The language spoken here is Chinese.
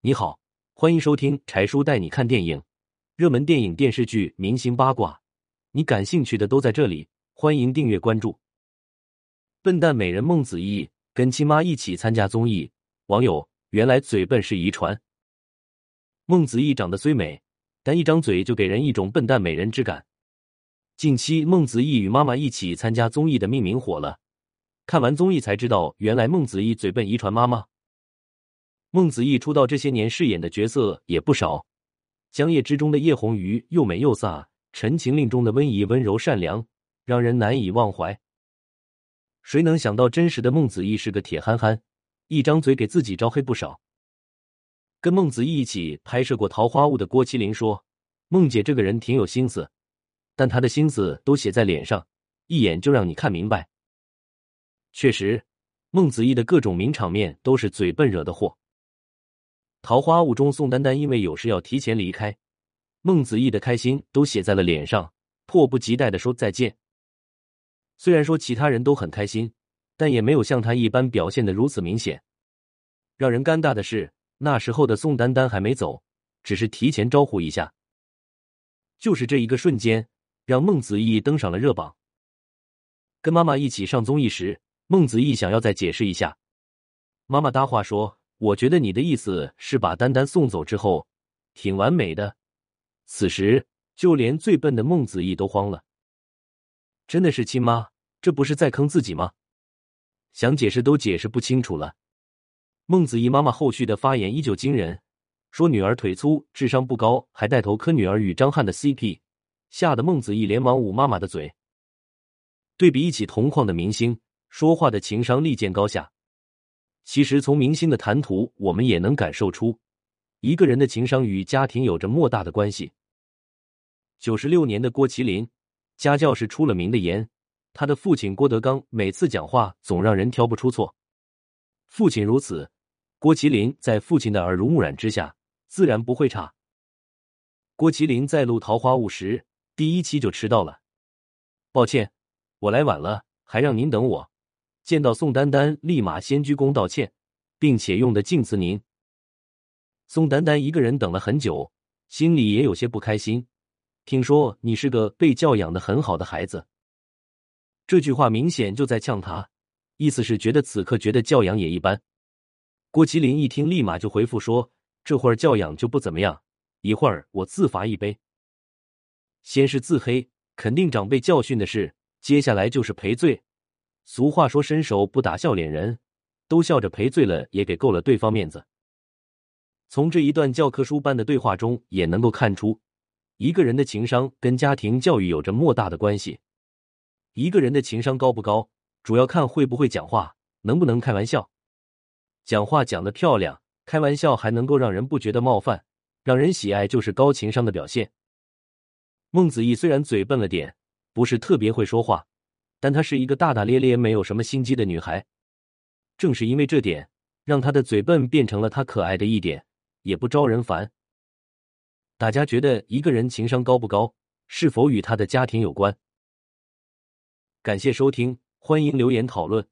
你好，欢迎收听柴叔带你看电影，热门电影、电视剧、明星八卦，你感兴趣的都在这里。欢迎订阅关注。笨蛋美人孟子义跟亲妈一起参加综艺，网友原来嘴笨是遗传。孟子义长得虽美，但一张嘴就给人一种笨蛋美人之感。近期孟子义与妈妈一起参加综艺的命名火了，看完综艺才知道，原来孟子义嘴笨遗传妈妈。孟子义出道这些年饰演的角色也不少，《江夜之》中的叶红鱼又美又飒，《陈情令》中的温宜温柔善良，让人难以忘怀。谁能想到真实的孟子义是个铁憨憨，一张嘴给自己招黑不少。跟孟子义一起拍摄过《桃花坞》的郭麒麟说：“孟姐这个人挺有心思，但她的心思都写在脸上，一眼就让你看明白。”确实，孟子义的各种名场面都是嘴笨惹的祸。桃花坞中，宋丹丹因为有事要提前离开，孟子义的开心都写在了脸上，迫不及待的说再见。虽然说其他人都很开心，但也没有像他一般表现的如此明显。让人尴尬的是，那时候的宋丹丹还没走，只是提前招呼一下。就是这一个瞬间，让孟子义登上了热榜。跟妈妈一起上综艺时，孟子义想要再解释一下，妈妈搭话说。我觉得你的意思是把丹丹送走之后，挺完美的。此时，就连最笨的孟子义都慌了。真的是亲妈，这不是在坑自己吗？想解释都解释不清楚了。孟子义妈妈后续的发言依旧惊人，说女儿腿粗，智商不高，还带头磕女儿与张翰的 CP，吓得孟子义连忙捂妈妈的嘴。对比一起同框的明星，说话的情商立见高下。其实，从明星的谈吐，我们也能感受出一个人的情商与家庭有着莫大的关系。九十六年的郭麒麟，家教是出了名的严，他的父亲郭德纲每次讲话总让人挑不出错。父亲如此，郭麒麟在父亲的耳濡目染之下，自然不会差。郭麒麟在录《桃花坞》时，第一期就迟到了，抱歉，我来晚了，还让您等我。见到宋丹丹，立马先鞠躬道歉，并且用的敬词“您”。宋丹丹一个人等了很久，心里也有些不开心。听说你是个被教养的很好的孩子，这句话明显就在呛他，意思是觉得此刻觉得教养也一般。郭麒麟一听，立马就回复说：“这会儿教养就不怎么样，一会儿我自罚一杯。先是自黑，肯定长辈教训的事，接下来就是赔罪。”俗话说：“伸手不打笑脸人”，都笑着赔罪了，也给够了对方面子。从这一段教科书般的对话中，也能够看出，一个人的情商跟家庭教育有着莫大的关系。一个人的情商高不高，主要看会不会讲话，能不能开玩笑。讲话讲得漂亮，开玩笑还能够让人不觉得冒犯，让人喜爱，就是高情商的表现。孟子义虽然嘴笨了点，不是特别会说话。但她是一个大大咧咧、没有什么心机的女孩，正是因为这点，让她的嘴笨变成了她可爱的一点，也不招人烦。大家觉得一个人情商高不高，是否与他的家庭有关？感谢收听，欢迎留言讨论。